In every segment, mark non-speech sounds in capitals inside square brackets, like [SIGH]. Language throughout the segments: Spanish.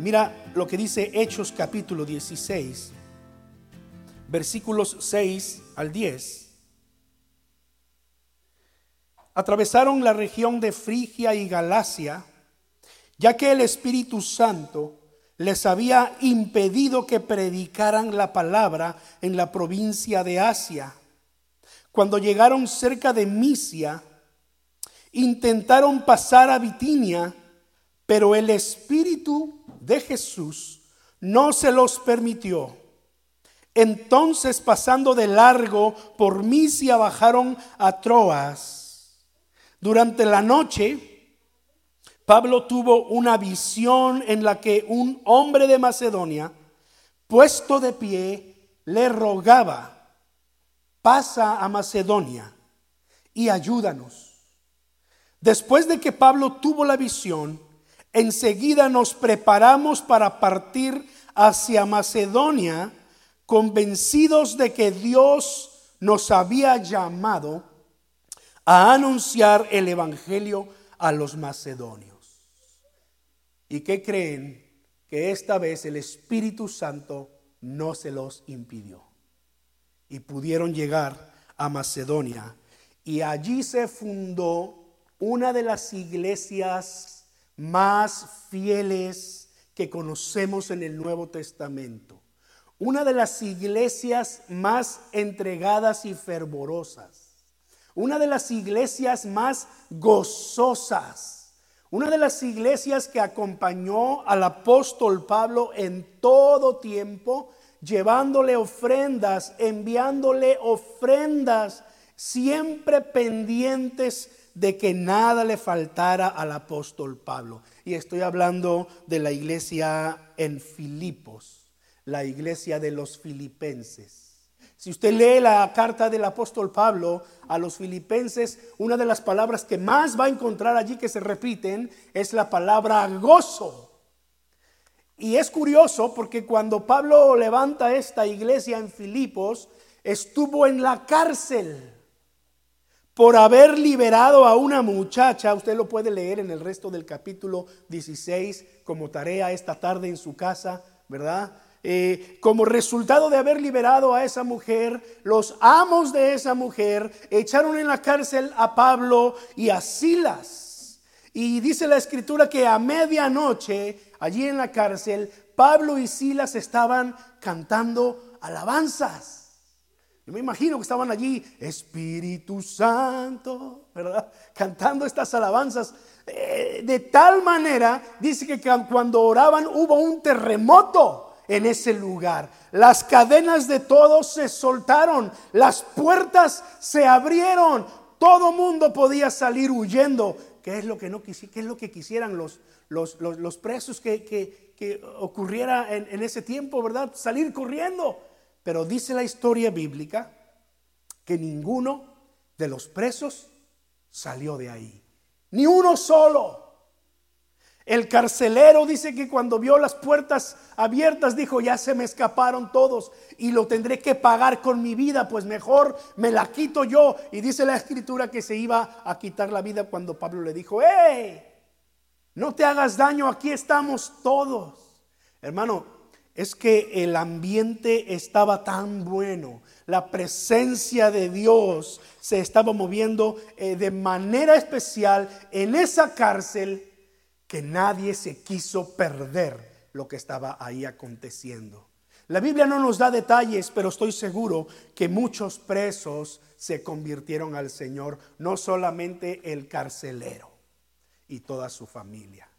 Mira lo que dice Hechos capítulo 16, versículos 6 al 10. Atravesaron la región de Frigia y Galacia, ya que el Espíritu Santo les había impedido que predicaran la palabra en la provincia de Asia. Cuando llegaron cerca de Misia, intentaron pasar a Bitinia, pero el Espíritu de Jesús no se los permitió. Entonces, pasando de largo por Misia, bajaron a Troas. Durante la noche, Pablo tuvo una visión en la que un hombre de Macedonia, puesto de pie, le rogaba, pasa a Macedonia y ayúdanos. Después de que Pablo tuvo la visión, enseguida nos preparamos para partir hacia Macedonia, convencidos de que Dios nos había llamado a anunciar el Evangelio a los macedonios. ¿Y qué creen? Que esta vez el Espíritu Santo no se los impidió. Y pudieron llegar a Macedonia. Y allí se fundó una de las iglesias más fieles que conocemos en el Nuevo Testamento. Una de las iglesias más entregadas y fervorosas. Una de las iglesias más gozosas una de las iglesias que acompañó al apóstol Pablo en todo tiempo, llevándole ofrendas, enviándole ofrendas, siempre pendientes de que nada le faltara al apóstol Pablo. Y estoy hablando de la iglesia en Filipos, la iglesia de los filipenses. Si usted lee la carta del apóstol Pablo a los filipenses, una de las palabras que más va a encontrar allí que se repiten es la palabra gozo. Y es curioso porque cuando Pablo levanta esta iglesia en Filipos, estuvo en la cárcel por haber liberado a una muchacha. Usted lo puede leer en el resto del capítulo 16 como tarea esta tarde en su casa, ¿verdad? Eh, como resultado de haber liberado a esa mujer, los amos de esa mujer echaron en la cárcel a Pablo y a Silas. Y dice la escritura que a medianoche, allí en la cárcel, Pablo y Silas estaban cantando alabanzas. Me imagino que estaban allí, Espíritu Santo, ¿verdad? [LAUGHS] Cantando estas alabanzas. Eh, de tal manera, dice que cuando oraban hubo un terremoto en ese lugar. Las cadenas de todos se soltaron, las puertas se abrieron, todo mundo podía salir huyendo. ¿Qué es lo que, no qué es lo que quisieran los, los, presos que, ocurriera en, en ese tiempo, verdad? Salir corriendo. Pero dice la historia bíblica que ninguno de los presos salió de ahí. Ni uno solo. El carcelero dice que cuando vio las puertas abiertas dijo, ya se me escaparon todos y lo tendré que pagar con mi vida, pues mejor me la quito yo. Y dice la escritura que se iba a quitar la vida cuando Pablo le dijo, ¡hey! No te hagas daño, aquí estamos todos. Hermano, es que el ambiente estaba tan bueno, la presencia de Dios se estaba moviendo eh, de manera especial en esa cárcel que nadie se quiso perder lo que estaba ahí aconteciendo. La Biblia no nos da detalles, pero estoy seguro que muchos presos se convirtieron al Señor, no solamente el carcelero y toda su familia.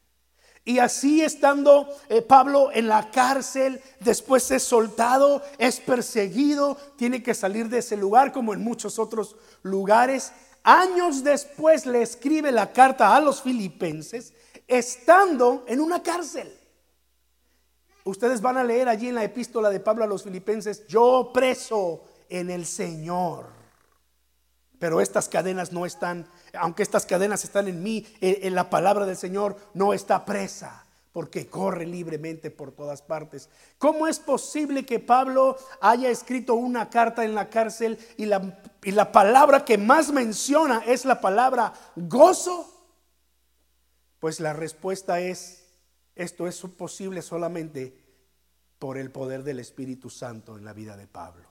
Y así estando eh, Pablo en la cárcel, después es soltado, es perseguido, tiene que salir de ese lugar como en muchos otros lugares. Años después le escribe la carta a los filipenses estando en una cárcel. Ustedes van a leer allí en la epístola de Pablo a los filipenses, yo preso en el Señor. Pero estas cadenas no están, aunque estas cadenas están en mí, en, la palabra del Señor no está presa, porque corre libremente por todas partes. ¿Cómo es posible que Pablo haya escrito una carta en la cárcel y la, y la palabra que más menciona es la palabra gozo? Pues la respuesta es esto es posible solamente por el poder del Espíritu Santo en la vida de Pablo,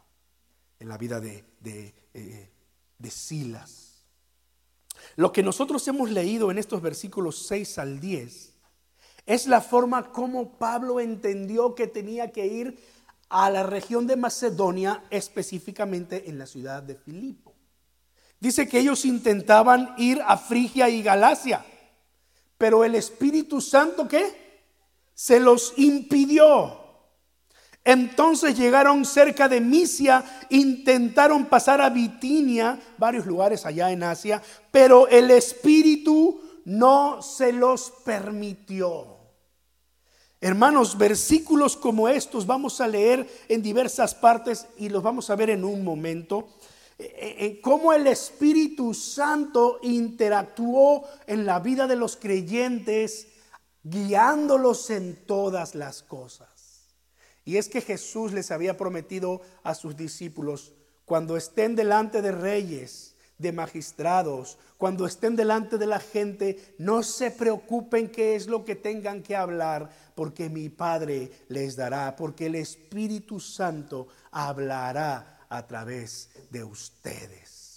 en la vida de, de, eh, de Silas. Lo que nosotros hemos leído en estos versículos 6 al 10 es la forma como Pablo entendió que tenía que ir a la región de Macedonia, específicamente en la ciudad de Filipo. Dice que ellos intentaban ir a Frigia y Galacia, pero el Espíritu Santo ¿qué? Se los impidió. Entonces llegaron cerca de Misia, intentaron pasar a Bitinia, varios lugares allá en Asia, pero el Espíritu no se los permitió. Hermanos, versículos como estos vamos a leer en diversas partes y los vamos a ver en un momento. Eh, eh, eh, cómo el Espíritu Santo interactuó en la vida de los creyentes, guiándolos en todas las cosas. Y es que Jesús les había prometido a sus discípulos, cuando estén delante de reyes, de magistrados, cuando estén delante de la gente, no se preocupen qué es lo que tengan que hablar, porque mi Padre les dará, porque el Espíritu Santo hablará a través de ustedes.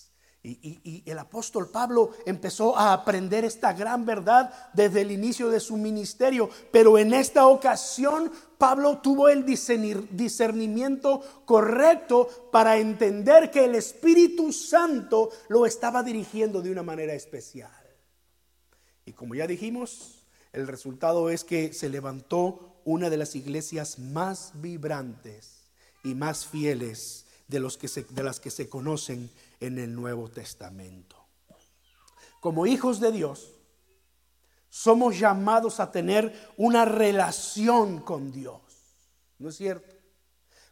Y, el apóstol Pablo empezó a aprender esta gran verdad desde el inicio de su ministerio, pero en esta ocasión Pablo tuvo el discernimiento correcto para entender que el Espíritu Santo lo estaba dirigiendo de una manera especial. Y como ya dijimos, el resultado es que se levantó una de las iglesias más vibrantes y más fieles de, los que de las que se conocen en el Nuevo Testamento. Como hijos de Dios, somos llamados a tener una relación con Dios. ¿No es cierto?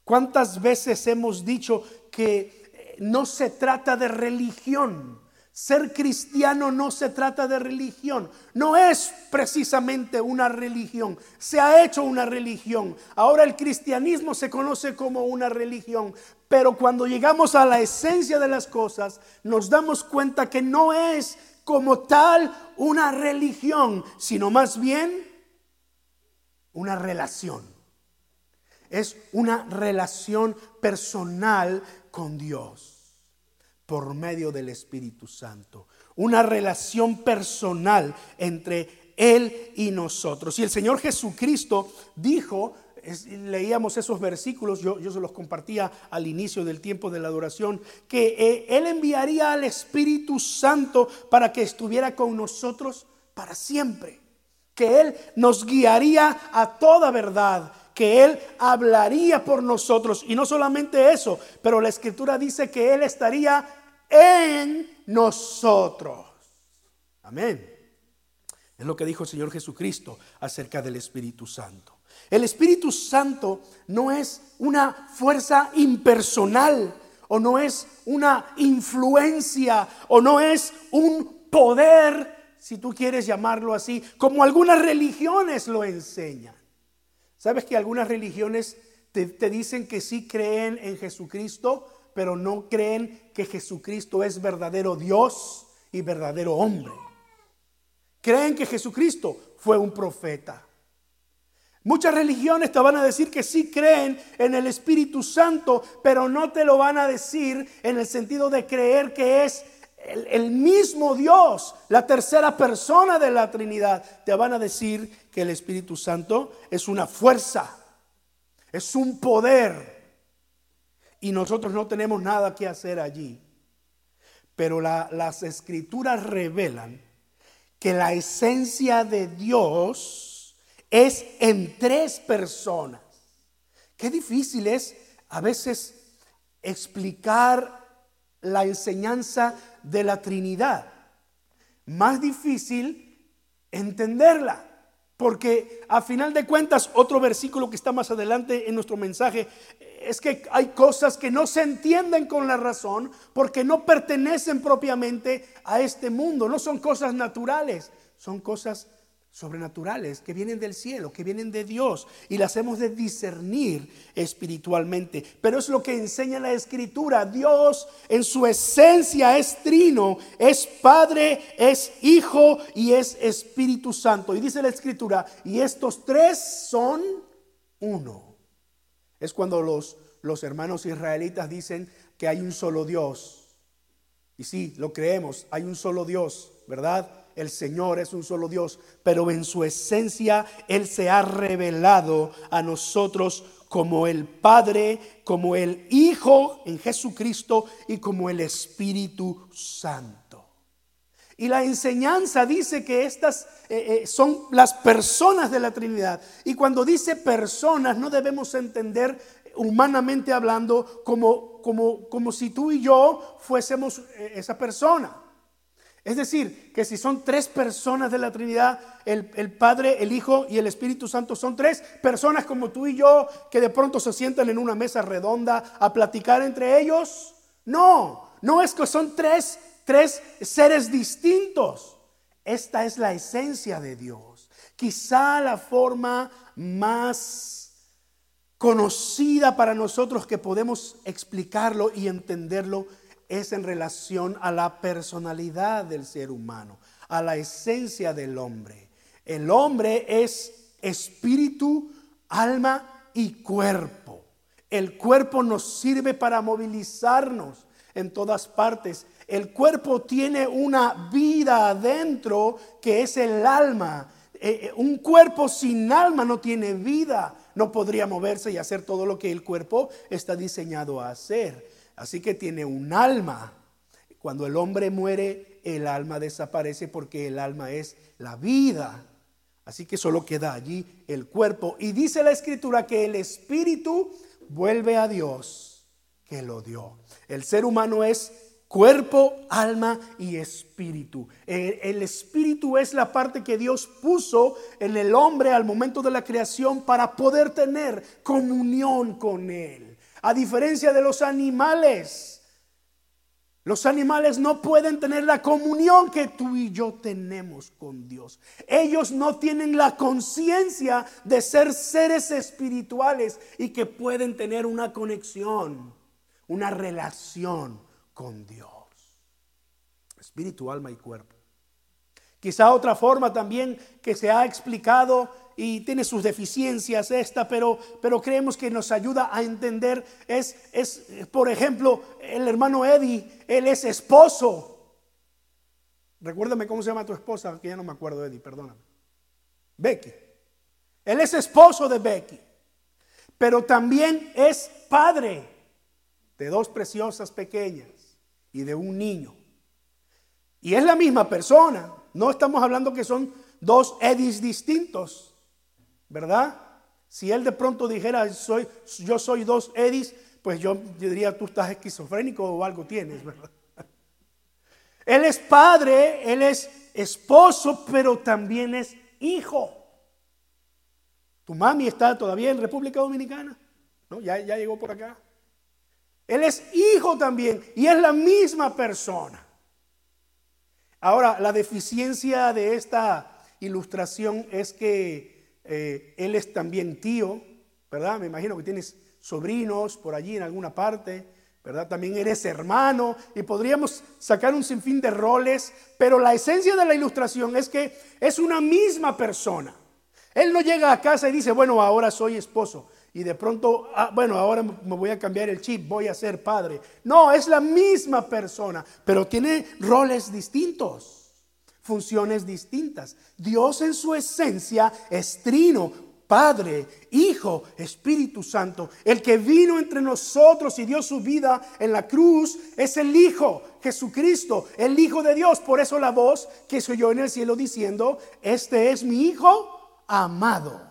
¿Cuántas veces hemos dicho que no se trata de religión? Ser cristiano no se trata de religión, no es precisamente una religión, se ha hecho una religión. Ahora el cristianismo se conoce como una religión, pero cuando llegamos a la esencia de las cosas, nos damos cuenta que no es como tal una religión, sino más bien una relación. Es una relación personal con Dios por medio del Espíritu Santo. Una relación personal entre Él y nosotros. Y el Señor Jesucristo dijo, leíamos esos versículos, yo, yo, se los compartía al inicio del tiempo de la adoración, que eh, Él enviaría al Espíritu Santo para que estuviera con nosotros para siempre. Que Él nos guiaría a toda verdad que Él hablaría por nosotros. Y no solamente eso, pero la escritura dice que Él estaría en nosotros. Amén. Es lo que dijo el Señor Jesucristo acerca del Espíritu Santo. El Espíritu Santo no es una fuerza impersonal o no es una influencia o no es un poder, si tú quieres llamarlo así, como algunas religiones lo enseñan. ¿Sabes que algunas religiones te, dicen que sí creen en Jesucristo, pero no creen que Jesucristo es verdadero Dios y verdadero hombre. Creen que Jesucristo fue un profeta. Muchas religiones te van a decir que sí creen en el Espíritu Santo, pero no te lo van a decir en el sentido de creer que es el, mismo Dios, la tercera persona de la Trinidad. Te van a decir que el Espíritu Santo es una fuerza, es un poder, y nosotros no tenemos nada que hacer allí. Pero las escrituras revelan que la esencia de Dios es en tres personas. Qué difícil es a veces explicar la enseñanza de la Trinidad. Más difícil entenderla. Porque a final de cuentas, otro versículo que está más adelante en nuestro mensaje es que hay cosas que no se entienden con la razón porque no pertenecen propiamente a este mundo, no son cosas naturales, son cosas sobrenaturales que vienen del cielo, que vienen de Dios y las hemos de discernir espiritualmente. Pero es lo que enseña la escritura. Dios en su esencia es trino, es Padre, es Hijo y es Espíritu Santo. Y dice la escritura, y estos tres son uno. Es cuando los, los hermanos israelitas dicen que hay un solo Dios. Y sí, lo creemos, hay un solo Dios, ¿verdad? El Señor es un solo Dios, pero en su esencia Él se ha revelado a nosotros como el Padre, como el Hijo en Jesucristo y como el Espíritu Santo. Y la enseñanza dice que estas eh, eh, son las personas de la Trinidad. Y cuando dice personas no debemos entender humanamente hablando como, como, como si tú y yo fuésemos eh, esa persona. Es decir, que si son tres personas de la Trinidad, el, Padre, el Hijo y el Espíritu Santo son tres personas como tú y yo que de pronto se sientan en una mesa redonda a platicar entre ellos. No, no es que son tres, tres seres distintos. Esta es la esencia de Dios. Quizá la forma más conocida para nosotros que podemos explicarlo y entenderlo es en relación a la personalidad del ser humano, a la esencia del hombre. El hombre es espíritu, alma y cuerpo. El cuerpo nos sirve para movilizarnos en todas partes. El cuerpo tiene una vida adentro que es el alma. Eh, eh, un cuerpo sin alma no tiene vida, no podría moverse y hacer todo lo que el cuerpo está diseñado a hacer. Así que tiene un alma. Cuando el hombre muere, el alma desaparece porque el alma es la vida. Así que solo queda allí el cuerpo. Y dice la escritura que el espíritu vuelve a Dios que lo dio. El ser humano es cuerpo, alma y espíritu. El, espíritu es la parte que Dios puso en el hombre al momento de la creación para poder tener comunión con Él. A diferencia de los animales, los animales no pueden tener la comunión que tú y yo tenemos con Dios. Ellos no tienen la conciencia de ser seres espirituales y que pueden tener una conexión, una relación con Dios. Espíritu, alma y cuerpo. Quizá otra forma también que se ha explicado y tiene sus deficiencias esta, pero, pero creemos que nos ayuda a entender es, es, por ejemplo, el hermano Eddie, él es esposo. Recuérdame cómo se llama tu esposa, que ya no me acuerdo, Eddie, perdóname. Becky. Él es esposo de Becky, pero también es padre de dos preciosas pequeñas y de un niño. Y es la misma persona. No estamos hablando que son dos Eddies distintos. ¿Verdad? Si él de pronto dijera, soy, yo soy dos Edis, pues yo diría, tú estás esquizofrénico o algo tienes, ¿verdad? [LAUGHS] Él es padre, él es esposo, pero también es hijo. Tu mami está todavía en República Dominicana, ¿no? Ya, ya llegó por acá. Él es hijo también y es la misma persona. Ahora, la deficiencia de esta ilustración es que eh, él es también tío, ¿verdad? Me imagino que tienes sobrinos por allí en alguna parte, ¿verdad? También eres hermano y podríamos sacar un sinfín de roles, pero la esencia de la ilustración es que es una misma persona. Él no llega a casa y dice, bueno, ahora soy esposo. Y de pronto, ah, bueno, ahora me voy a cambiar el chip, voy a ser padre. No, es la misma persona, pero tiene roles distintos funciones distintas. Dios en su esencia es trino, Padre, Hijo, Espíritu Santo. El que vino entre nosotros y dio su vida en la cruz es el Hijo, Jesucristo, el Hijo de Dios. Por eso la voz que se oyó en el cielo diciendo, este es mi Hijo amado.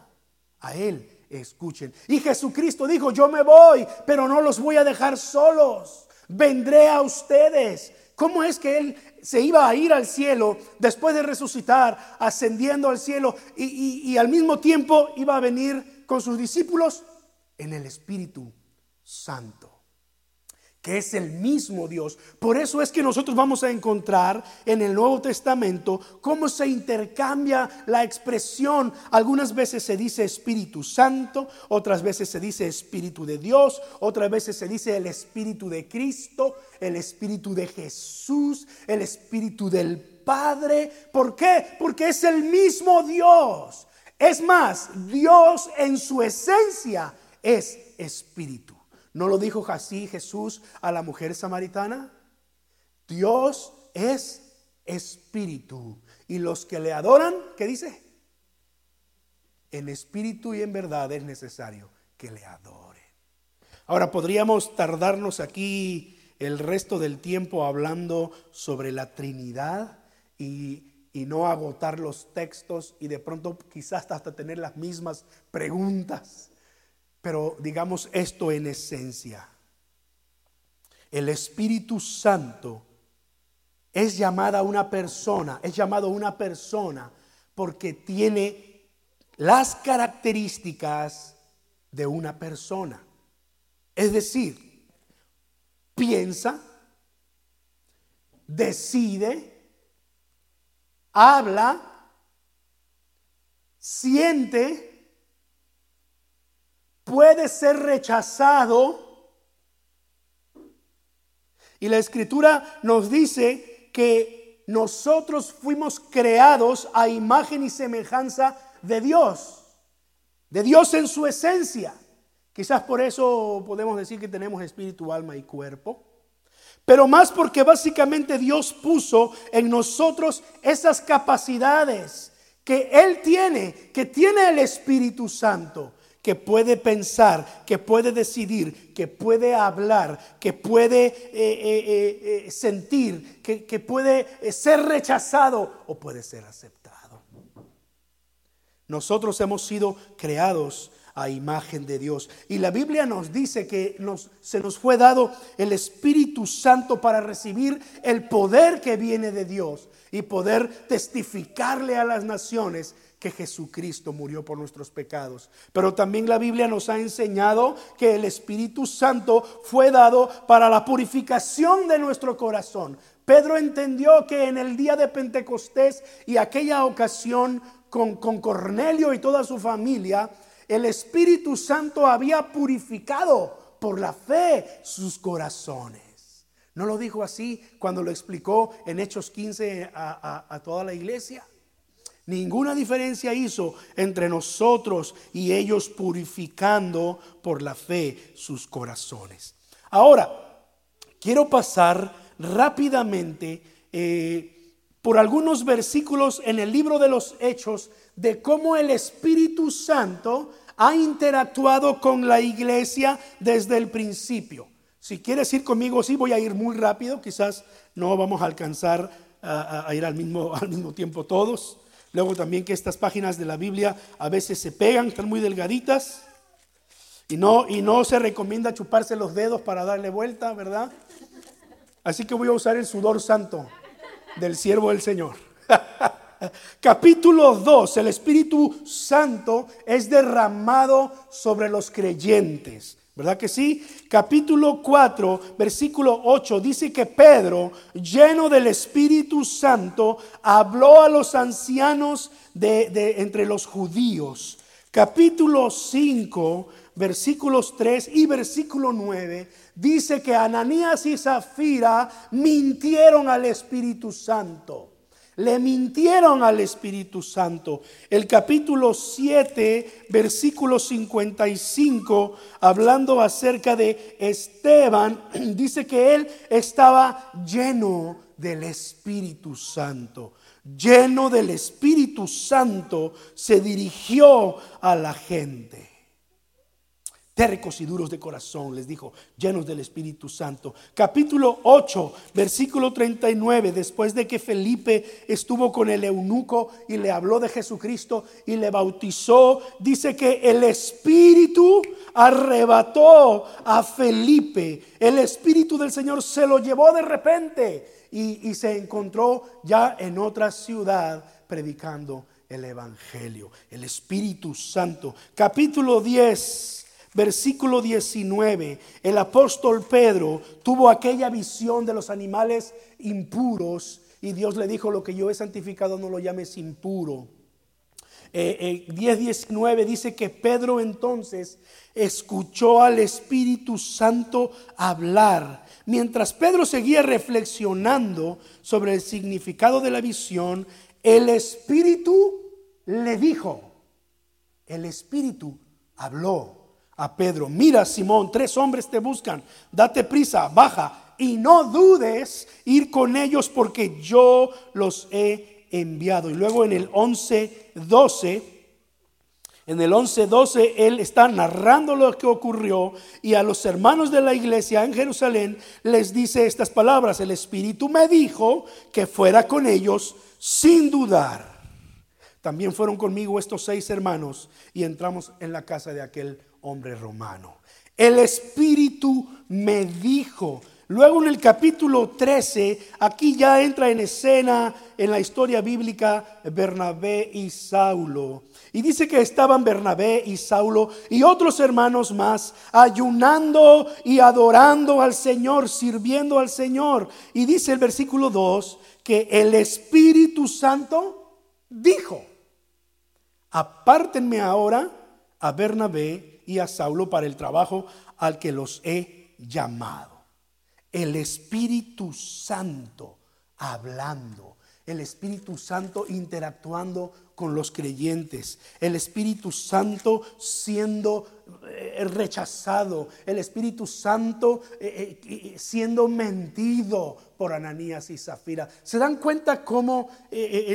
A Él escuchen. Y Jesucristo dijo, yo me voy, pero no los voy a dejar solos. Vendré a ustedes. ¿Cómo es que Él se iba a ir al cielo después de resucitar, ascendiendo al cielo y, al mismo tiempo iba a venir con sus discípulos en el Espíritu Santo. Que es el mismo Dios. Por eso es que nosotros vamos a encontrar en el Nuevo Testamento cómo se intercambia la expresión. Algunas veces se dice Espíritu Santo, otras veces se dice Espíritu de Dios, otras veces se dice el Espíritu de Cristo, el Espíritu de Jesús, el Espíritu del Padre. ¿Por qué? Porque es el mismo Dios. Es más, Dios en su esencia es Espíritu. ¿No lo dijo así Jesús a la mujer samaritana? Dios es espíritu. Y los que le adoran, ¿qué dice? En espíritu y en verdad es necesario que le adoren. Ahora podríamos tardarnos aquí el resto del tiempo hablando sobre la Trinidad y, y no agotar los textos y de pronto quizás hasta tener las mismas preguntas. Pero digamos esto en esencia. El Espíritu Santo es llamada una persona, es llamado una persona porque tiene las características de una persona. Es decir, piensa, decide, habla, siente, puede ser rechazado. Y la escritura nos dice que nosotros fuimos creados a imagen y semejanza de Dios, de Dios en su esencia. Quizás por eso podemos decir que tenemos espíritu, alma y cuerpo. Pero más porque básicamente Dios puso en nosotros esas capacidades que Él tiene, que tiene el Espíritu Santo que puede pensar, que puede decidir, que puede hablar, que puede eh, eh, eh, sentir, que, que puede ser rechazado o puede ser aceptado. Nosotros hemos sido creados a imagen de Dios. Y la Biblia nos dice que nos, se nos fue dado el Espíritu Santo para recibir el poder que viene de Dios y poder testificarle a las naciones que Jesucristo murió por nuestros pecados. Pero también la Biblia nos ha enseñado que el Espíritu Santo fue dado para la purificación de nuestro corazón. Pedro entendió que en el día de Pentecostés y aquella ocasión con, con Cornelio y toda su familia, el Espíritu Santo había purificado por la fe sus corazones. ¿No lo dijo así cuando lo explicó en Hechos 15 a toda la iglesia? Ninguna diferencia hizo entre nosotros y ellos purificando por la fe sus corazones. Ahora, quiero pasar rápidamente eh, por algunos versículos en el libro de los Hechos de cómo el Espíritu Santo ha interactuado con la iglesia desde el principio. Si quieres ir conmigo, sí, voy a ir muy rápido, quizás no vamos a alcanzar a, ir al mismo, al mismo tiempo todos. Luego también que estas páginas de la Biblia a veces se pegan, están muy delgaditas. Y no, y no se recomienda chuparse los dedos para darle vuelta, ¿verdad? Así que voy a usar el sudor santo del siervo del Señor. [LAUGHS] Capítulo 2, el Espíritu Santo es derramado sobre los creyentes. ¿Verdad que sí? Capítulo 4, versículo 8 dice que Pedro, lleno del Espíritu Santo, habló a los ancianos de, entre los judíos. Capítulo 5, versículos 3 y versículo 9 dice que Ananías y Zafira mintieron al Espíritu Santo. Le mintieron al Espíritu Santo. El capítulo 7, versículo 55, hablando acerca de Esteban, [CLEARS THROAT] dice que él estaba lleno del Espíritu Santo. Lleno del Espíritu Santo, se dirigió a la gente tercos y duros de corazón, les dijo, llenos del Espíritu Santo. Capítulo 8, versículo 39, después de que Felipe estuvo con el eunuco y le habló de Jesucristo y le bautizó, dice que el Espíritu arrebató a Felipe. El Espíritu del Señor se lo llevó de repente y, y se encontró ya en otra ciudad predicando el Evangelio. El Espíritu Santo. Capítulo 10 versículo 19, el apóstol Pedro tuvo aquella visión de los animales impuros y Dios le dijo, lo que yo he santificado no lo llames impuro. Eh, 10.19 eh, dice que Pedro entonces escuchó al Espíritu Santo hablar. Mientras Pedro seguía reflexionando sobre el significado de la visión, el Espíritu le dijo, el Espíritu habló a Pedro, mira Simón, tres hombres te buscan, date prisa, baja y no dudes ir con ellos porque yo los he enviado. Y luego en el 11, 12, en el 11:12 él está narrando lo que ocurrió y a los hermanos de la iglesia en Jerusalén les dice estas palabras, el Espíritu me dijo que fuera con ellos sin dudar. También fueron conmigo estos seis hermanos y entramos en la casa de aquel hombre romano. El Espíritu me dijo, Luego en el capítulo 13, aquí ya entra en escena en la historia bíblica Bernabé y Saulo. Y dice que estaban Bernabé y Saulo y otros hermanos más ayunando y adorando al Señor, sirviendo al Señor. Y dice el versículo 2 que el Espíritu Santo dijo, apártenme ahora a Bernabé y a Saulo para el trabajo al que los he llamado. El Espíritu Santo hablando, el Espíritu Santo interactuando con los creyentes, el Espíritu Santo siendo eh, rechazado, el Espíritu Santo eh, eh, siendo mentido por Ananías y Zafira. ¿Se dan cuenta cómo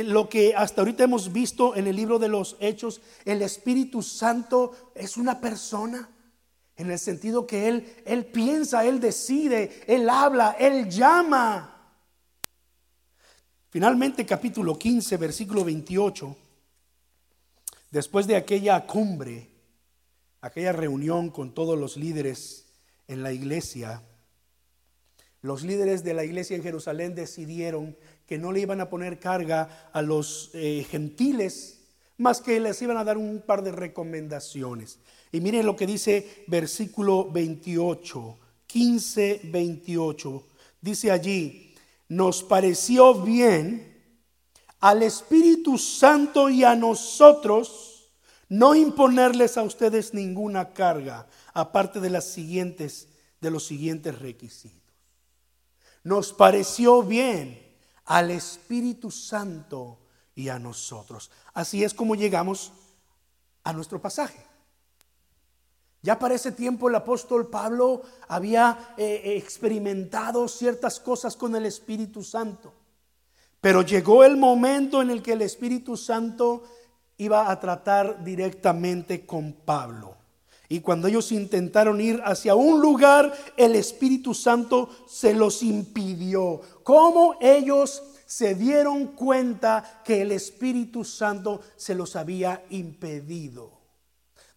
lo que hasta ahorita hemos visto en el libro de los Hechos, el Espíritu Santo es una persona? En el sentido que Él, Él piensa, Él decide, Él habla, Él llama. Finalmente capítulo 15, versículo 28, después de aquella cumbre, aquella reunión con todos los líderes en la iglesia, los líderes de la iglesia en Jerusalén decidieron que no le iban a poner carga a los eh, gentiles, más que les iban a dar un par de recomendaciones. Y miren lo que dice versículo 28, 15, 28. Dice allí, nos pareció bien al Espíritu Santo y a nosotros no imponerles a ustedes ninguna carga, aparte de las siguientes, de los siguientes requisitos. Nos pareció bien al Espíritu Santo y a nosotros. Así es como llegamos a nuestro pasaje. Ya para ese tiempo el apóstol Pablo había eh, experimentado ciertas cosas con el Espíritu Santo. Pero llegó el momento en el que el Espíritu Santo iba a tratar directamente con Pablo. Y cuando ellos intentaron ir hacia un lugar, el Espíritu Santo se los impidió. ¿Cómo ellos se dieron cuenta que el Espíritu Santo se los había impedido?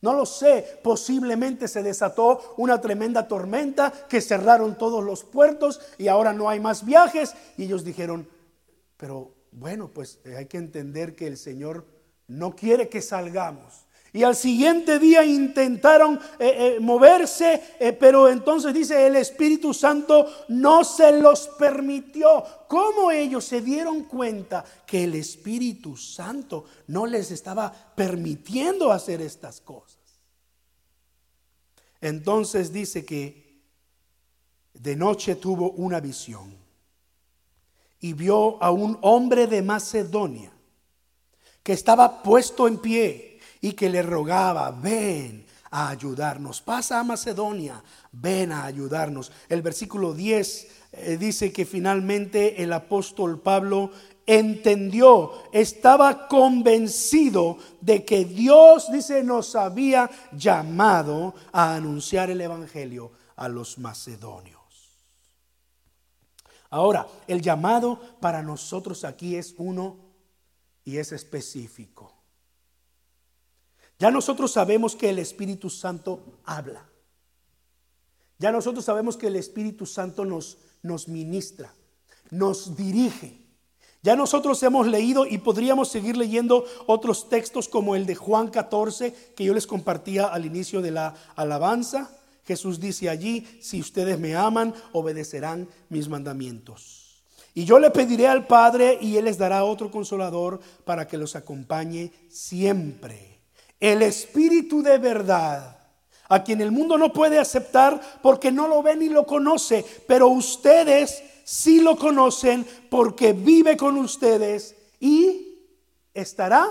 No lo sé, posiblemente se desató una tremenda tormenta que cerraron todos los puertos y ahora no hay más viajes. Y ellos dijeron, pero bueno, pues eh, hay que entender que el Señor no quiere que salgamos. Y al siguiente día intentaron eh, eh, moverse, pero entonces dice el Espíritu Santo no se los permitió. ¿Cómo ellos se dieron cuenta que el Espíritu Santo no les estaba permitiendo hacer estas cosas? Entonces dice que de noche tuvo una visión y vio a un hombre de Macedonia que estaba puesto en pie y que le rogaba, ven a ayudarnos, pasa a Macedonia, ven a ayudarnos. El versículo 10 eh, dice que finalmente el apóstol Pablo entendió, estaba convencido de que Dios, dice, nos había llamado a anunciar el Evangelio a los macedonios. Ahora, el llamado para nosotros aquí es uno y es específico. Ya nosotros sabemos que el Espíritu Santo habla. Ya nosotros sabemos que el Espíritu Santo nos, nos ministra, nos dirige. Ya nosotros hemos leído y podríamos seguir leyendo otros textos como el de Juan 14 que yo les compartía al inicio de la alabanza. Jesús dice allí, si ustedes me aman, obedecerán mis mandamientos. Y yo le pediré al Padre y Él les dará otro consolador para que los acompañe siempre. El Espíritu de verdad, a quien el mundo no puede aceptar porque no lo ve ni lo conoce, pero ustedes si lo conocen porque vive con ustedes y estará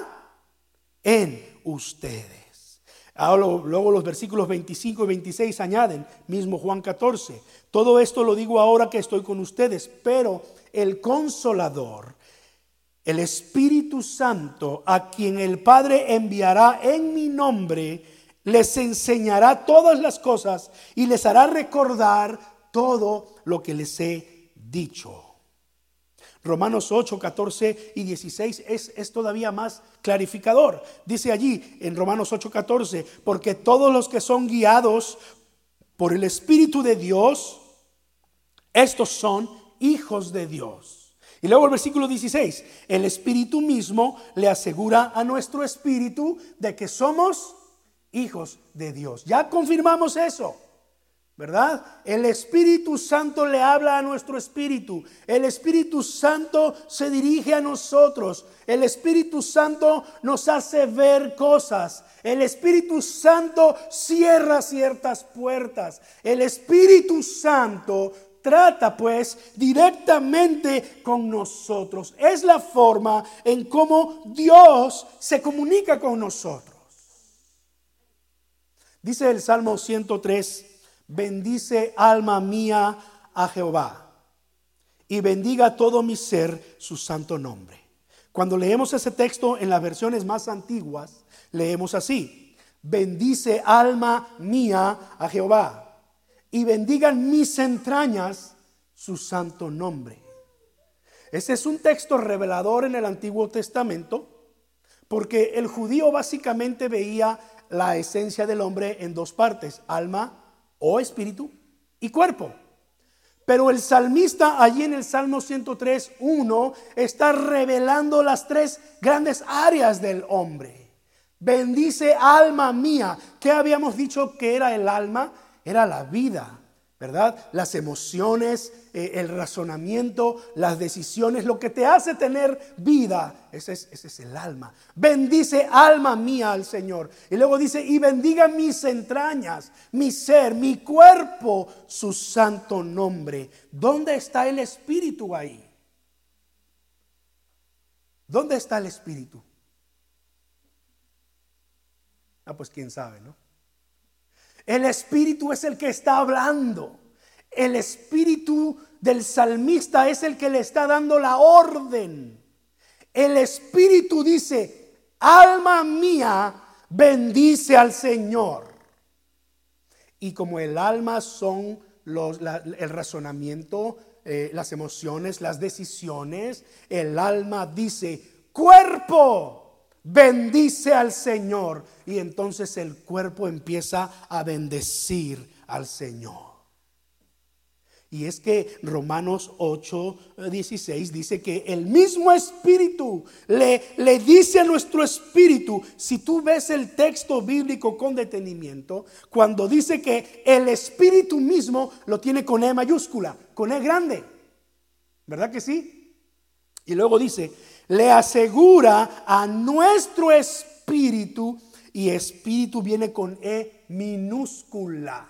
en ustedes. Ahora, luego los versículos 25 y 26 añaden, mismo Juan 14, todo esto lo digo ahora que estoy con ustedes, pero el consolador, el Espíritu Santo, a quien el Padre enviará en mi nombre, les enseñará todas las cosas y les hará recordar todo lo que les he dicho. Romanos 8, 14 y 16 es, es, todavía más clarificador. Dice allí en Romanos 8, 14, porque todos los que son guiados por el Espíritu de Dios, estos son hijos de Dios. Y luego el versículo 16, el Espíritu mismo le asegura a nuestro Espíritu de que somos hijos de Dios. Ya confirmamos eso. ¿Verdad? El Espíritu Santo le habla a nuestro espíritu. El Espíritu Santo se dirige a nosotros. El Espíritu Santo nos hace ver cosas. El Espíritu Santo cierra ciertas puertas. El Espíritu Santo trata pues directamente con nosotros. Es la forma en cómo Dios se comunica con nosotros. Dice el Salmo 103, bendice alma mía a Jehová y bendiga todo mi ser su santo nombre. Cuando leemos ese texto en las versiones más antiguas, leemos así, bendice alma mía a Jehová y bendigan mis entrañas su santo nombre. Ese es un texto revelador en el Antiguo Testamento porque el judío básicamente veía la esencia del hombre en dos partes, alma o espíritu y cuerpo. Pero el salmista allí en el Salmo 103, 1, está revelando las tres grandes áreas del hombre. Bendice alma mía. ¿Qué habíamos dicho que era el alma? Era la vida. ¿Verdad? Las emociones, eh, el razonamiento, las decisiones, lo que te hace tener vida, ese es, ese es el alma. Bendice alma mía al Señor. Y luego dice, y bendiga mis entrañas, mi ser, mi cuerpo, su santo nombre. ¿Dónde está el Espíritu ahí? ¿Dónde está el Espíritu? Ah, pues quién sabe, ¿no? El Espíritu es el que está hablando. El Espíritu del salmista es el que le está dando la orden. El Espíritu dice, alma mía, bendice al Señor. Y como el alma son los, el razonamiento, eh, las emociones, las decisiones, el alma dice, cuerpo, bendice al Señor. Y entonces el cuerpo empieza a bendecir al Señor. Y es que Romanos 8, 16 dice que el mismo espíritu le, le dice a nuestro espíritu, si tú ves el texto bíblico con detenimiento, cuando dice que el espíritu mismo lo tiene con E mayúscula, con E grande, ¿verdad que sí? Y luego dice, le asegura a nuestro espíritu, y espíritu viene con E minúscula.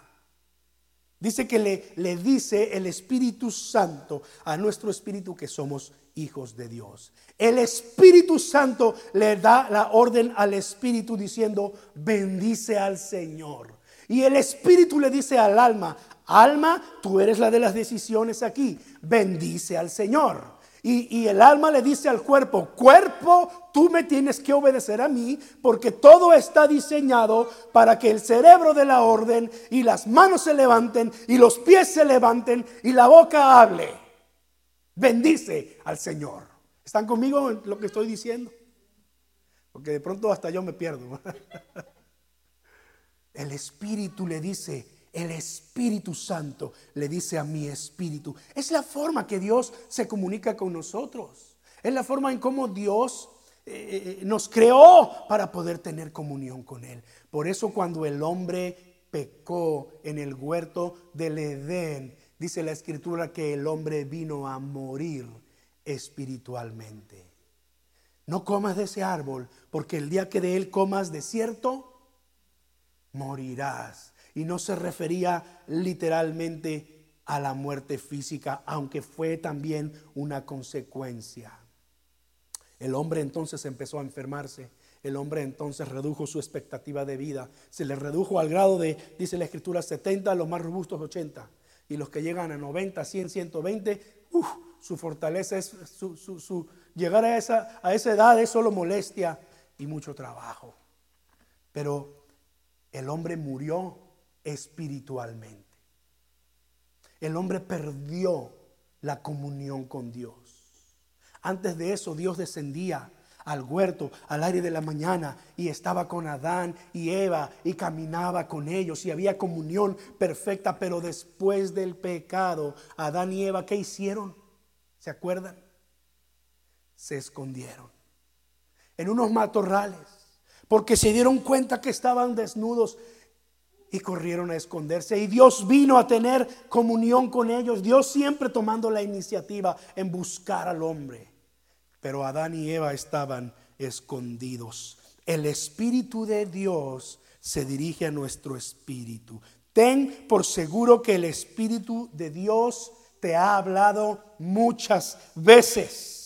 Dice que le, le, dice el Espíritu Santo a nuestro espíritu que somos hijos de Dios. El Espíritu Santo le da la orden al Espíritu diciendo, bendice al Señor. Y el Espíritu le dice al alma, alma, tú eres la de las decisiones aquí, bendice al Señor. Y, el alma le dice al cuerpo, cuerpo, tú me tienes que obedecer a mí porque todo está diseñado para que el cerebro de la orden y las manos se levanten y los pies se levanten y la boca hable. Bendice al Señor. ¿Están conmigo en lo que estoy diciendo? Porque de pronto hasta yo me pierdo. [LAUGHS] El Espíritu le dice, el Espíritu Santo le dice a mi espíritu. Es la forma que Dios se comunica con nosotros. Es la forma en cómo Dios eh, eh, nos creó para poder tener comunión con Él. Por eso cuando el hombre pecó en el huerto del Edén, dice la escritura que el hombre vino a morir espiritualmente. No comas de ese árbol, porque el día que de él comas de cierto, morirás. Y no se refería literalmente a la muerte física, aunque fue también una consecuencia. El hombre entonces empezó a enfermarse. El hombre entonces redujo su expectativa de vida. Se le redujo al grado de, dice la escritura, 70, los más robustos 80. Y los que llegan a 90, 100, 120, su fortaleza es su, llegar a esa, a esa edad es solo molestia y mucho trabajo. Pero el hombre murió espiritualmente. El hombre perdió la comunión con Dios. Antes de eso Dios descendía al huerto al aire de la mañana y estaba con Adán y Eva y caminaba con ellos y había comunión perfecta, pero después del pecado, Adán y Eva, ¿qué hicieron? ¿Se acuerdan? Se escondieron en unos matorrales porque se dieron cuenta que estaban desnudos y corrieron a esconderse. Y Dios vino a tener comunión con ellos. Dios siempre tomando la iniciativa en buscar al hombre. Pero Adán y Eva estaban escondidos. El Espíritu de Dios se dirige a nuestro espíritu. Ten por seguro que el Espíritu de Dios te ha hablado muchas veces.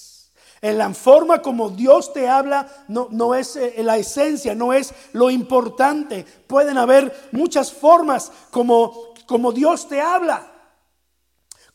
En la forma como Dios te habla no, no es eh, la esencia, no es lo importante. Pueden haber muchas formas como, como Dios te habla.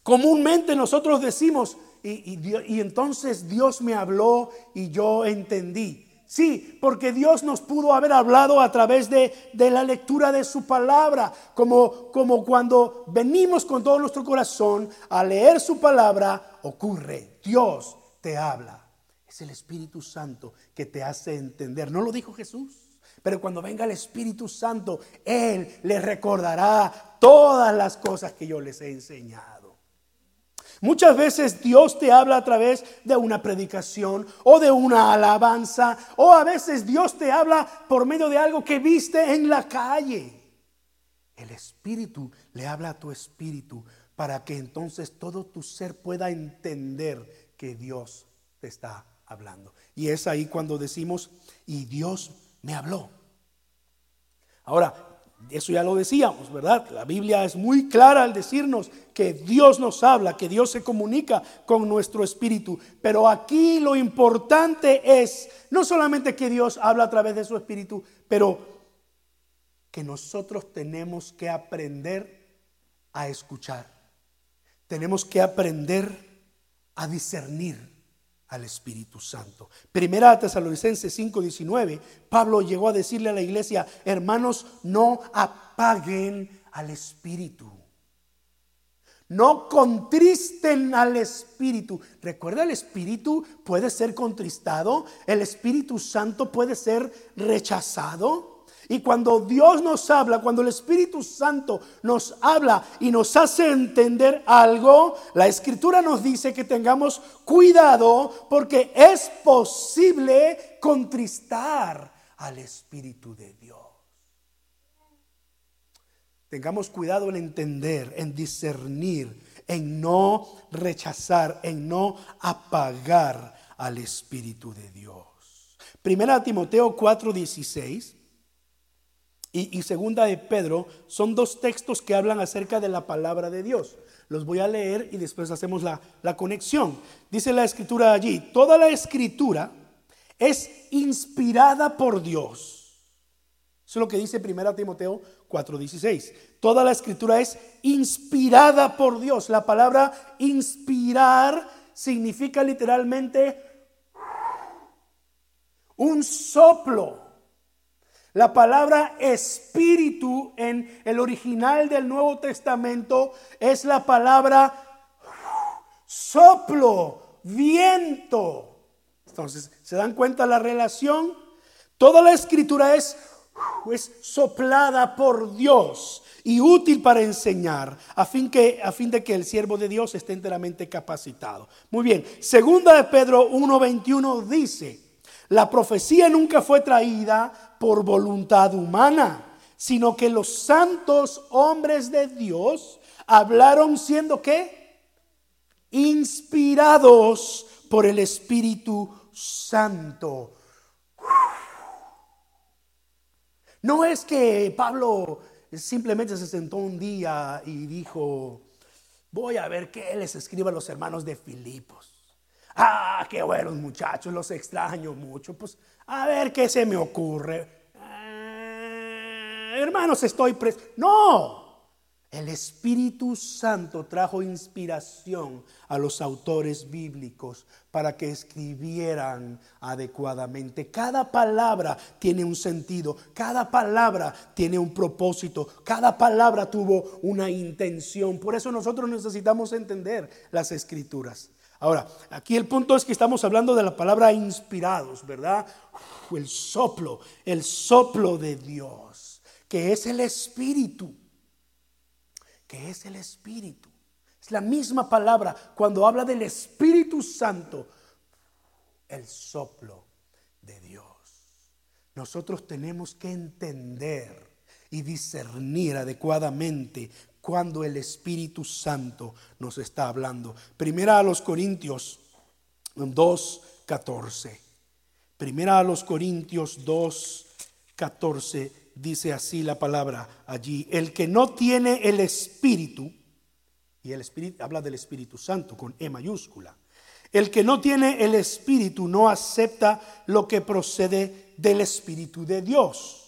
Comúnmente nosotros decimos, y, y, entonces Dios me habló y yo entendí. Sí, porque Dios nos pudo haber hablado a través de, de, la lectura de su palabra, como, como cuando venimos con todo nuestro corazón a leer su palabra, ocurre, Dios te habla. Es el Espíritu Santo que te hace entender. ¿No lo dijo Jesús? Pero cuando venga el Espíritu Santo, Él les recordará todas las cosas que yo les he enseñado. Muchas veces Dios te habla a través de una predicación o de una alabanza o a veces Dios te habla por medio de algo que viste en la calle. El Espíritu le habla a tu espíritu para que entonces todo tu ser pueda entender que Dios te está hablando. Y es ahí cuando decimos, y Dios me habló. Ahora, eso ya lo decíamos, ¿verdad? La Biblia es muy clara al decirnos que Dios nos habla, que Dios se comunica con nuestro espíritu. Pero aquí lo importante es no solamente que Dios habla a través de su espíritu, pero que nosotros tenemos que aprender a escuchar. Tenemos que aprender a discernir al Espíritu Santo. Primera Tesalonicenses 5:19, Pablo llegó a decirle a la iglesia, hermanos, no apaguen al Espíritu. No contristen al Espíritu. Recuerda, el Espíritu puede ser contristado, el Espíritu Santo puede ser rechazado. Y cuando Dios nos habla, cuando el Espíritu Santo nos habla y nos hace entender algo, la Escritura nos dice que tengamos cuidado porque es posible contristar al Espíritu de Dios. Tengamos cuidado en entender, en discernir, en no rechazar, en no apagar al Espíritu de Dios. Primera Timoteo 4:16 y, segunda de Pedro son dos textos que hablan acerca de la palabra de Dios. Los voy a leer y después hacemos la, la conexión. Dice la escritura allí, toda la escritura es inspirada por Dios. Eso es lo que dice 1 Timoteo 4:16. Toda la escritura es inspirada por Dios. La palabra inspirar significa literalmente un soplo la palabra espíritu en el original del Nuevo Testamento es la palabra soplo, viento. Entonces, ¿se dan cuenta la relación? Toda la escritura es, es soplada por Dios. y útil para enseñar, a fin, que, a fin de que el siervo de Dios esté enteramente capacitado. Muy bien, segunda de Pedro 1.21 dice, la profecía nunca fue traída por voluntad humana, sino que los santos hombres de Dios hablaron siendo qué? Inspirados por el Espíritu Santo. No es que Pablo simplemente se sentó un día y dijo, voy a ver qué les escribe a los hermanos de Filipos. Ah, qué buenos muchachos, los extraño mucho. Pues a ver qué se me ocurre. Ah, hermanos, estoy preso. No, el Espíritu Santo trajo inspiración a los autores bíblicos para que escribieran adecuadamente. Cada palabra tiene un sentido, cada palabra tiene un propósito, cada palabra tuvo una intención. Por eso nosotros necesitamos entender las escrituras. Ahora, aquí el punto es que estamos hablando de la palabra inspirados, ¿verdad? el soplo, el soplo de Dios, que es el Espíritu que es el Espíritu. Es la misma palabra cuando habla del Espíritu Santo, el soplo de Dios. Nosotros tenemos que entender y discernir adecuadamente cuando el Espíritu Santo nos está hablando. Primera a los Corintios 2.14. Primera a los Corintios 2.14 dice así la palabra allí, el que no tiene el Espíritu, y el Espíritu habla del Espíritu Santo con E mayúscula, el que no tiene el Espíritu no acepta lo que procede del Espíritu de Dios,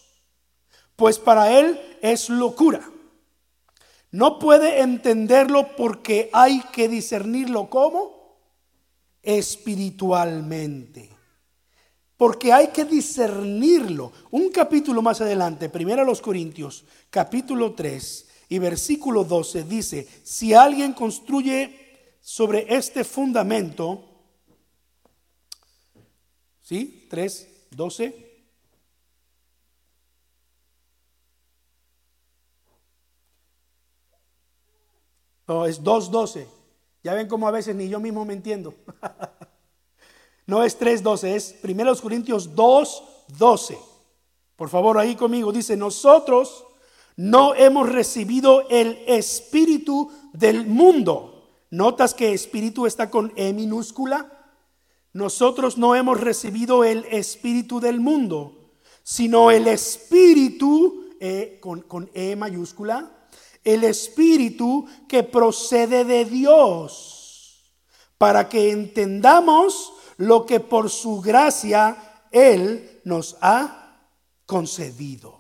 pues para él es locura. No puede entenderlo porque hay que discernirlo como espiritualmente porque hay que discernirlo. Un capítulo más adelante, primero a los Corintios, capítulo 3 y versículo 12 dice, si alguien construye sobre este fundamento, ¿sí? 3, 12. No, es 2.12. Ya ven cómo a veces ni yo mismo me entiendo. [LAUGHS] No es 3.12, es 1 Corintios 2.12. Por favor, ahí conmigo dice, nosotros no hemos recibido el espíritu del mundo. ¿Notas que espíritu está con E minúscula? Nosotros no hemos recibido el espíritu del mundo, sino el espíritu eh, con, con E mayúscula, el espíritu que procede de Dios, para que entendamos lo que por su gracia Él nos ha concedido.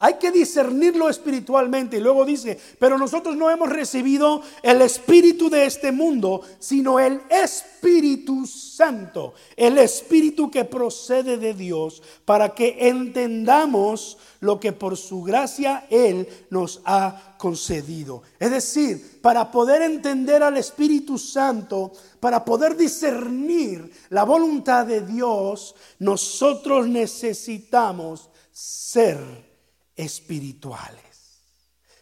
Hay que discernirlo espiritualmente. Y luego dice, pero nosotros no hemos recibido el espíritu de este mundo, sino el Espíritu Santo, el espíritu que procede de Dios, para que entendamos lo que por su gracia Él nos ha concedido. Es decir, para poder entender al Espíritu Santo, para poder discernir la voluntad de Dios, nosotros necesitamos ser espirituales.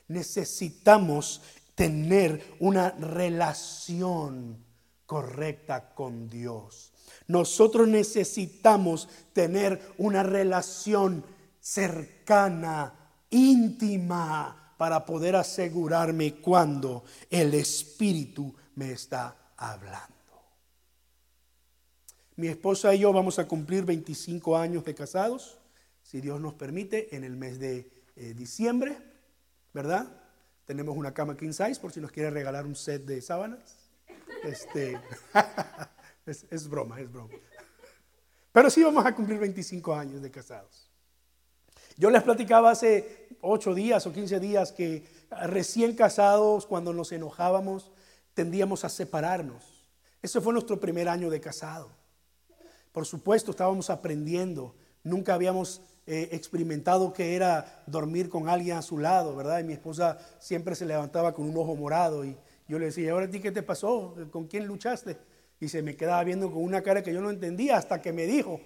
Necesitamos tener una relación correcta con Dios. Nosotros necesitamos tener una relación cercana, íntima, para poder asegurarme cuando el Espíritu me está hablando. Mi esposa y yo vamos a cumplir 25 años de casados, si Dios nos permite, en el mes de eh, diciembre, ¿verdad? Tenemos una cama king size por si nos quiere regalar un set de sábanas. Este, [LAUGHS] es, es broma, es broma. Pero sí vamos a cumplir 25 años de casados. Yo les platicaba hace 8 días o 15 días que recién casados, cuando nos enojábamos, tendíamos a separarnos. Ese fue nuestro primer año de casado. Por supuesto, estábamos aprendiendo. Nunca habíamos eh, experimentado que era dormir con alguien a su lado, ¿verdad? Y mi esposa siempre se levantaba con un ojo morado y yo le decía, ¿ahora a ti qué te pasó? ¿Con quién luchaste? Y se me quedaba viendo con una cara que yo no entendía hasta que me dijo.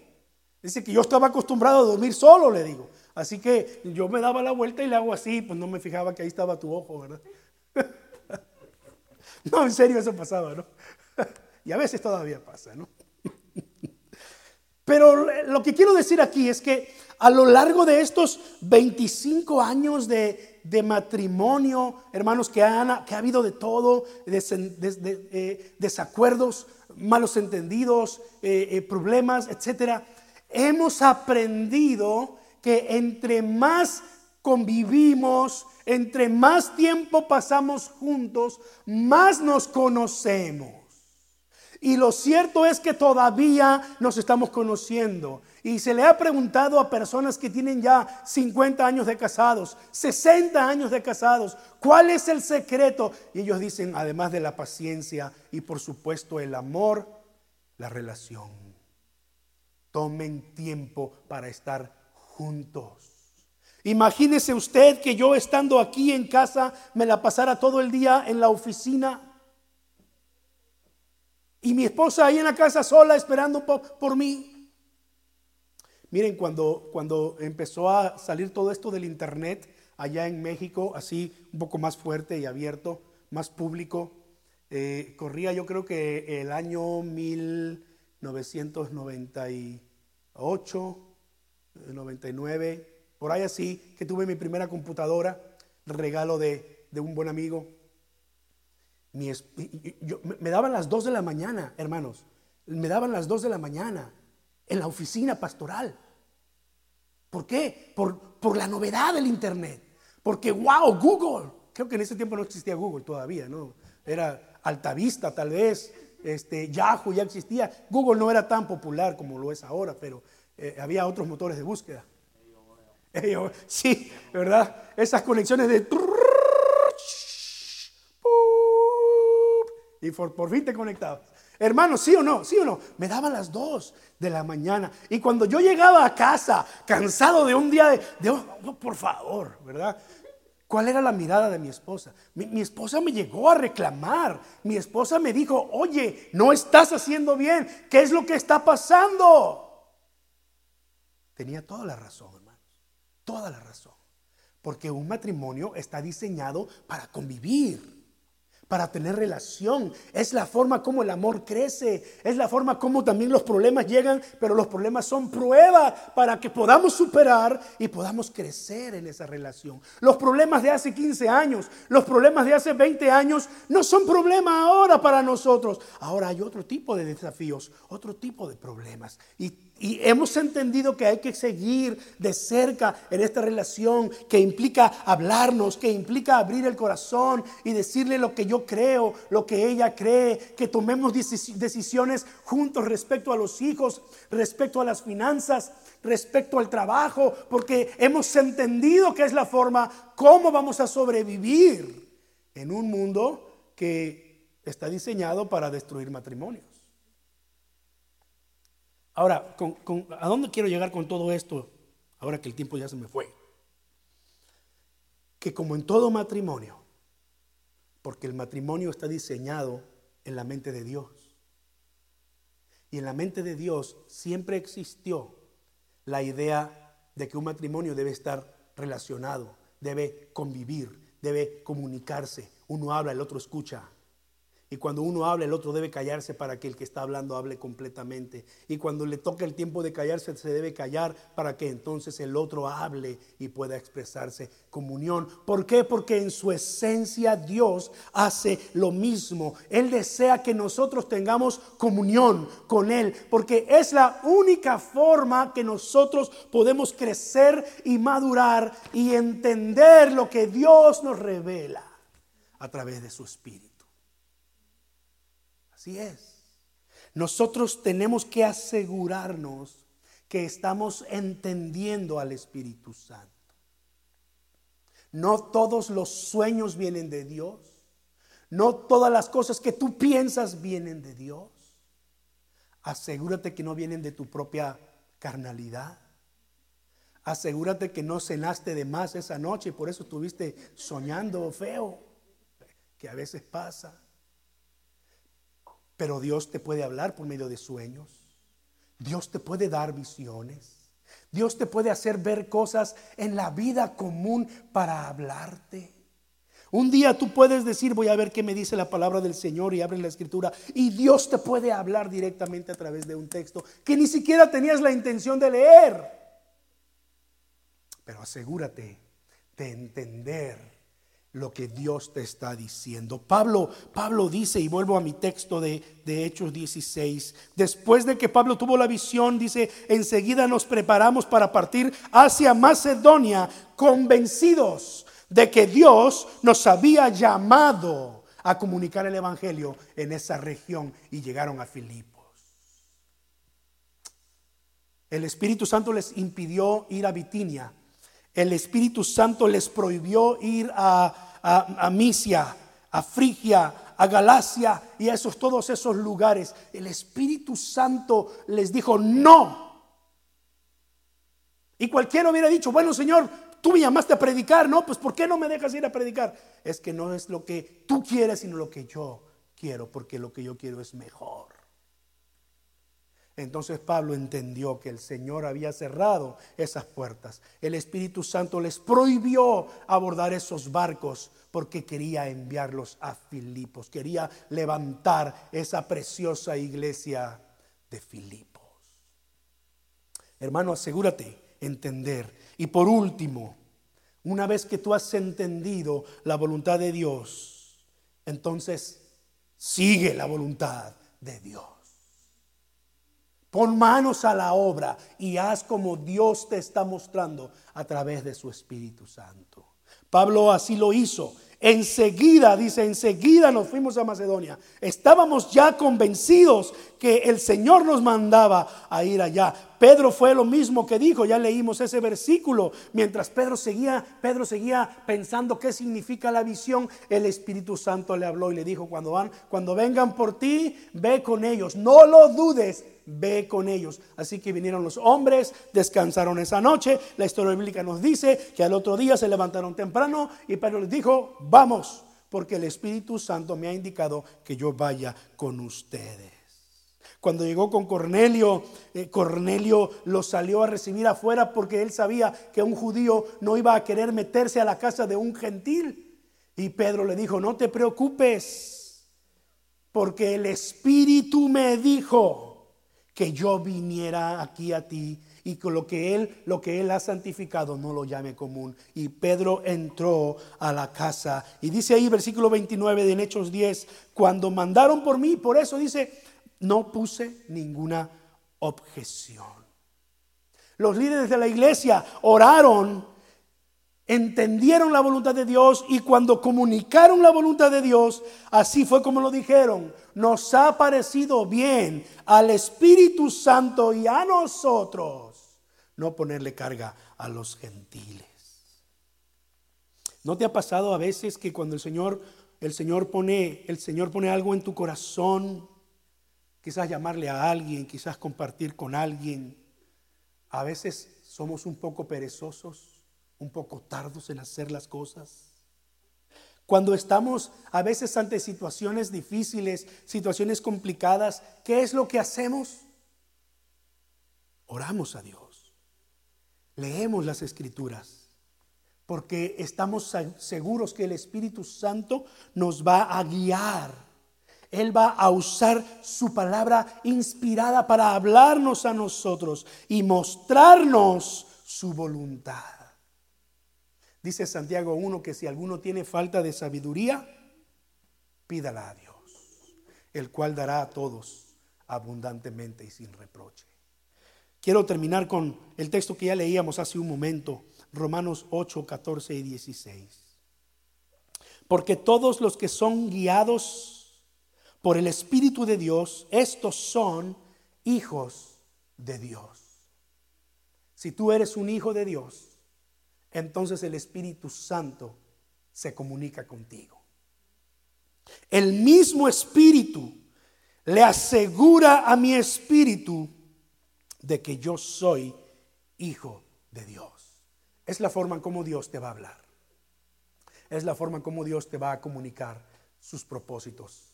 Dice que yo estaba acostumbrado a dormir solo, le digo. Así que yo me daba la vuelta y le hago así, pues no me fijaba que ahí estaba tu ojo, ¿verdad? [LAUGHS] No, en serio eso pasaba, ¿no? [LAUGHS] Y a veces todavía pasa, ¿no? [LAUGHS] Pero lo que quiero decir aquí es que a lo largo de estos 25 años de, matrimonio, hermanos, que, que ha habido de todo, eh, desacuerdos, malos entendidos, eh, eh, problemas, etcétera, hemos aprendido que entre más convivimos, entre más tiempo pasamos juntos, más nos conocemos. Y lo cierto es que todavía nos estamos conociendo. Y se le ha preguntado a personas que tienen ya 50 años de casados, 60 años de casados, ¿cuál es el secreto? Y ellos dicen, además de la paciencia y por supuesto el amor, la relación. Tomen tiempo para estar juntos. Imagínese usted que yo estando aquí en casa me la pasara todo el día en la oficina y mi esposa ahí en la casa sola esperando por, mí. Miren, cuando, cuando empezó a salir todo esto del internet allá en México, así un poco más fuerte y abierto, más público, eh, corría yo creo que el año 1998, 99, por ahí así, que tuve mi primera computadora, regalo de, un buen amigo. Me daban las 2 de la mañana, hermanos. Me daban las 2 de la mañana en la oficina pastoral. ¿Por qué? Por, por la novedad del Internet. Porque, wow, Google. Creo que en ese tiempo no existía Google todavía, ¿no? Era Altavista tal vez, este, Yahoo ya existía. Google no era tan popular como lo es ahora, pero eh, había otros motores de búsqueda. [LAUGHS] Sí, ¿verdad? Esas conexiones de... Y por, fin te conectabas. Hermano, sí o no, sí o no. Me daban las dos de la mañana. Y cuando yo llegaba a casa, cansado de un día de, por favor, ¿verdad? ¿Cuál era la mirada de mi esposa? Mi, mi, esposa me llegó a reclamar. Mi esposa me dijo, oye, no estás haciendo bien. ¿Qué es lo que está pasando? Tenía toda la razón toda la razón. Porque un matrimonio está diseñado para convivir para tener relación. Es la forma como el amor crece. Es la forma como también los problemas llegan, pero los problemas son prueba para que podamos superar y podamos crecer en esa relación. Los problemas de hace 15 años, los problemas de hace 20 años no son problemas ahora para nosotros. Ahora hay otro tipo de desafíos, otro tipo de problemas. Y y hemos entendido que hay que seguir de cerca en esta relación que implica hablarnos, que implica abrir el corazón y decirle lo que yo creo, lo que ella cree, que tomemos decisiones juntos respecto a los hijos, respecto a las finanzas, respecto al trabajo, porque hemos entendido que es la forma cómo vamos a sobrevivir en un mundo que está diseñado para destruir matrimonios. Ahora, ¿a dónde quiero llegar con todo esto? Ahora que el tiempo ya se me fue. Que como en todo matrimonio, porque el matrimonio está diseñado en la mente de Dios. Y en la mente de Dios siempre existió la idea de que un matrimonio debe estar relacionado, debe convivir, debe comunicarse. Uno habla, el otro escucha. Y cuando uno habla, el otro debe callarse para que el que está hablando hable completamente. Y cuando le toca el tiempo de callarse, se debe callar para que entonces el otro hable y pueda expresarse. Comunión. ¿Por qué? Porque en su esencia Dios hace lo mismo. Él desea que nosotros tengamos comunión con Él. Porque es la única forma que nosotros podemos crecer y madurar y entender lo que Dios nos revela a través de su Espíritu. Así es. Nosotros tenemos que asegurarnos que estamos entendiendo al Espíritu Santo. No todos los sueños vienen de Dios. No todas las cosas que tú piensas vienen de Dios. Asegúrate que no vienen de tu propia carnalidad. Asegúrate que no cenaste de más esa noche y por eso estuviste soñando feo, que a veces pasa. Pero Dios te puede hablar por medio de sueños. Dios te puede dar visiones. Dios te puede hacer ver cosas en la vida común para hablarte. Un día tú puedes decir, voy a ver qué me dice la palabra del Señor y abres la escritura. Y Dios te puede hablar directamente a través de un texto que ni siquiera tenías la intención de leer. Pero asegúrate de entender lo que Dios te está diciendo. Pablo, Pablo dice, y vuelvo a mi texto de, de, Hechos 16, después de que Pablo tuvo la visión, dice, enseguida nos preparamos para partir hacia Macedonia, convencidos de que Dios nos había llamado a comunicar el Evangelio en esa región y llegaron a Filipos. El Espíritu Santo les impidió ir a Bitinia el Espíritu Santo les prohibió ir a, a, Misia, a Frigia, a Galacia y a esos, todos esos lugares. El Espíritu Santo les dijo no. Y cualquiera hubiera dicho, bueno Señor, tú me llamaste a predicar, ¿no? Pues ¿por qué no me dejas ir a predicar? Es que no es lo que tú quieres, sino lo que yo quiero, porque lo que yo quiero es mejor. Entonces Pablo entendió que el Señor había cerrado esas puertas. El Espíritu Santo les prohibió abordar esos barcos porque quería enviarlos a Filipos, quería levantar esa preciosa iglesia de Filipos. Hermano, asegúrate entender. Y por último, una vez que tú has entendido la voluntad de Dios, entonces sigue la voluntad de Dios. Pon manos a la obra y haz como Dios te está mostrando a través de su Espíritu Santo. Pablo así lo hizo. Enseguida, dice, enseguida nos fuimos a Macedonia. Estábamos ya convencidos que el Señor nos mandaba a ir allá. Pedro fue lo mismo que dijo, ya leímos ese versículo. Mientras Pedro seguía, Pedro seguía pensando qué significa la visión, el Espíritu Santo le habló y le dijo, cuando van, cuando vengan por ti, ve con ellos, no lo dudes, ve con ellos. Así que vinieron los hombres, descansaron esa noche. La historia bíblica nos dice que al otro día se levantaron temprano y Pedro les dijo, vamos, porque el Espíritu Santo me ha indicado que yo vaya con ustedes. Cuando llegó con Cornelio, eh, Cornelio lo salió a recibir afuera porque él sabía que un judío no iba a querer meterse a la casa de un gentil. Y Pedro le dijo, no te preocupes, porque el Espíritu me dijo que yo viniera aquí a ti y lo que él lo que él ha santificado no lo llame común. Y Pedro entró a la casa y dice ahí versículo 29 de Hechos 10, cuando mandaron por mí, por eso dice, no puse ninguna objeción. Los líderes de la iglesia oraron entendieron la voluntad de Dios y cuando comunicaron la voluntad de Dios, así fue como lo dijeron, nos ha parecido bien al Espíritu Santo y a nosotros no ponerle carga a los gentiles. ¿No te ha pasado a veces que cuando el Señor el Señor pone el Señor pone algo en tu corazón, quizás llamarle a alguien, quizás compartir con alguien, a veces somos un poco perezosos? un poco tardos en hacer las cosas. Cuando estamos a veces ante situaciones difíciles, situaciones complicadas, ¿qué es lo que hacemos? Oramos a Dios. Leemos las escrituras. Porque estamos seguros que el Espíritu Santo nos va a guiar. Él va a usar su palabra inspirada para hablarnos a nosotros y mostrarnos su voluntad. Dice Santiago 1 que si alguno tiene falta de sabiduría, pídala a Dios, el cual dará a todos abundantemente y sin reproche. Quiero terminar con el texto que ya leíamos hace un momento, Romanos 8, 14 y 16. Porque todos los que son guiados por el Espíritu de Dios, estos son hijos de Dios. Si tú eres un hijo de Dios, entonces el Espíritu Santo se comunica contigo. El mismo Espíritu le asegura a mi espíritu de que yo soy hijo de Dios. Es la forma en cómo Dios te va a hablar. Es la forma en cómo Dios te va a comunicar sus propósitos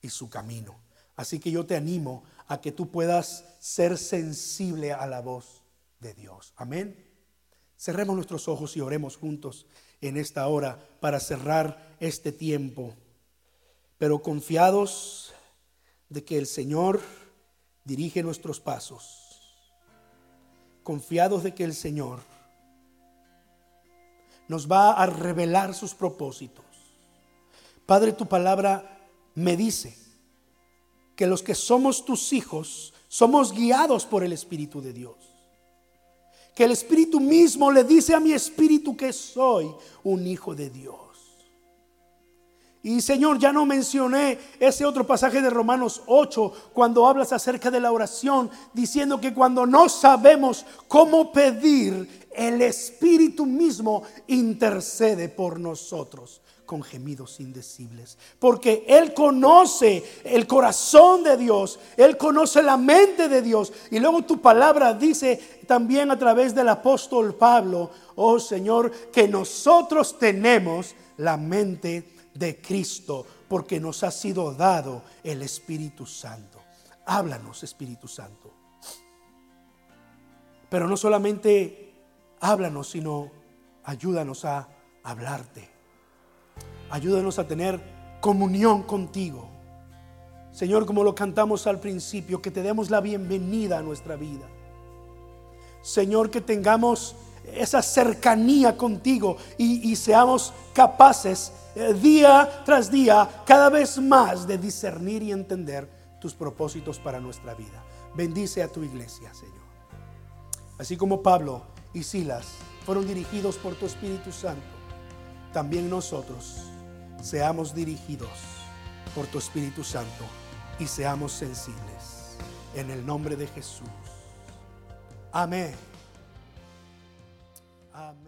y su camino. Así que yo te animo a que tú puedas ser sensible a la voz de Dios. Amén. Cerremos nuestros ojos y oremos juntos en esta hora para cerrar este tiempo, pero confiados de que el Señor dirige nuestros pasos, confiados de que el Señor nos va a revelar sus propósitos. Padre, tu palabra me dice que los que somos tus hijos somos guiados por el Espíritu de Dios. Que el Espíritu mismo le dice a mi espíritu que soy un hijo de Dios. Y Señor, ya no mencioné ese otro pasaje de Romanos 8 cuando hablas acerca de la oración, diciendo que cuando no sabemos cómo pedir, el Espíritu mismo intercede por nosotros con gemidos indecibles. Porque Él conoce el corazón de Dios, Él conoce la mente de Dios. Y luego tu palabra dice también a través del apóstol Pablo, oh Señor, que nosotros tenemos la mente de Cristo, porque nos ha sido dado el Espíritu Santo. Háblanos, Espíritu Santo. Pero no solamente háblanos, sino ayúdanos a hablarte. Ayúdanos a tener comunión contigo. Señor, como lo cantamos al principio, que te demos la bienvenida a nuestra vida. Señor, que tengamos esa cercanía contigo y, seamos capaces eh, día tras día, cada vez más de discernir y entender tus propósitos para nuestra vida. Bendice a tu iglesia, Señor. Así como Pablo y Silas fueron dirigidos por tu Espíritu Santo, también nosotros seamos dirigidos por tu Espíritu Santo y seamos sensibles. En el nombre de Jesús. Amén. Amén.